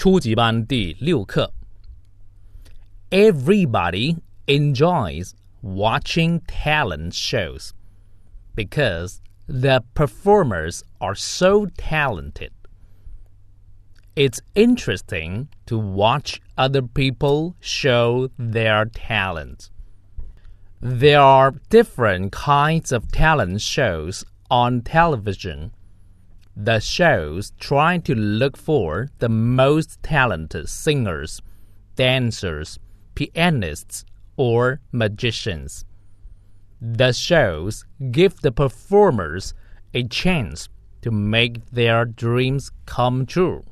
初级班第六课。Everybody enjoys watching talent shows because the performers are so talented. It's interesting to watch other people show their talent. There are different kinds of talent shows on television. the shows try to look for the most talented singers, dancers, pianists, or magicians. The shows give the performers a chance to make their dreams come true.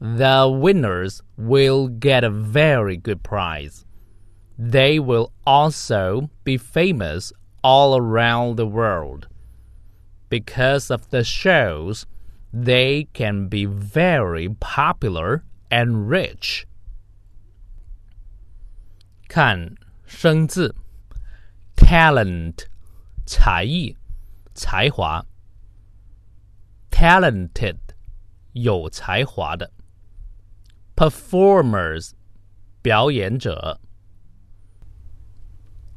The winners will get a very good prize. They will also be famous all around the world Because of the shows, they can be very popular and rich. 看生字，talent 才艺、才华，talented 有才华的，performers 表演者，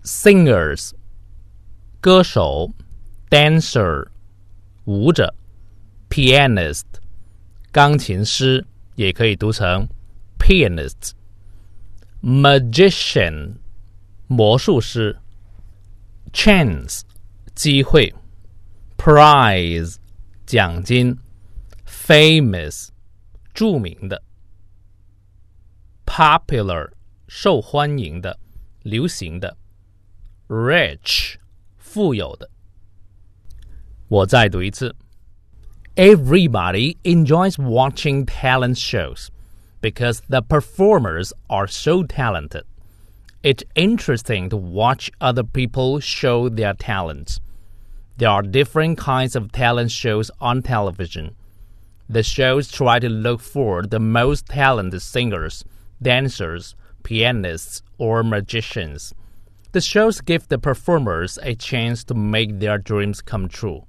singers 歌手，dancer 舞者，pianist 钢琴师，也可以读成 pianist。magician 魔术师，chance 机会，prize 奖金，famous 著名的，popular 受欢迎的、流行的，rich 富有的。我再读一次。Everybody enjoys watching talent shows because the performers are so talented. It's interesting to watch other people show their talents. There are different kinds of talent shows on television. The shows try to look for the most talented singers, dancers, pianists, or magicians. The shows give the performers a chance to make their dreams come true.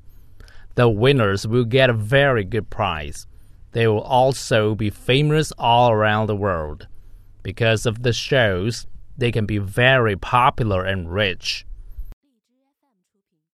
The winners will get a very good prize. They will also be famous all around the world. Because of the shows, they can be very popular and rich.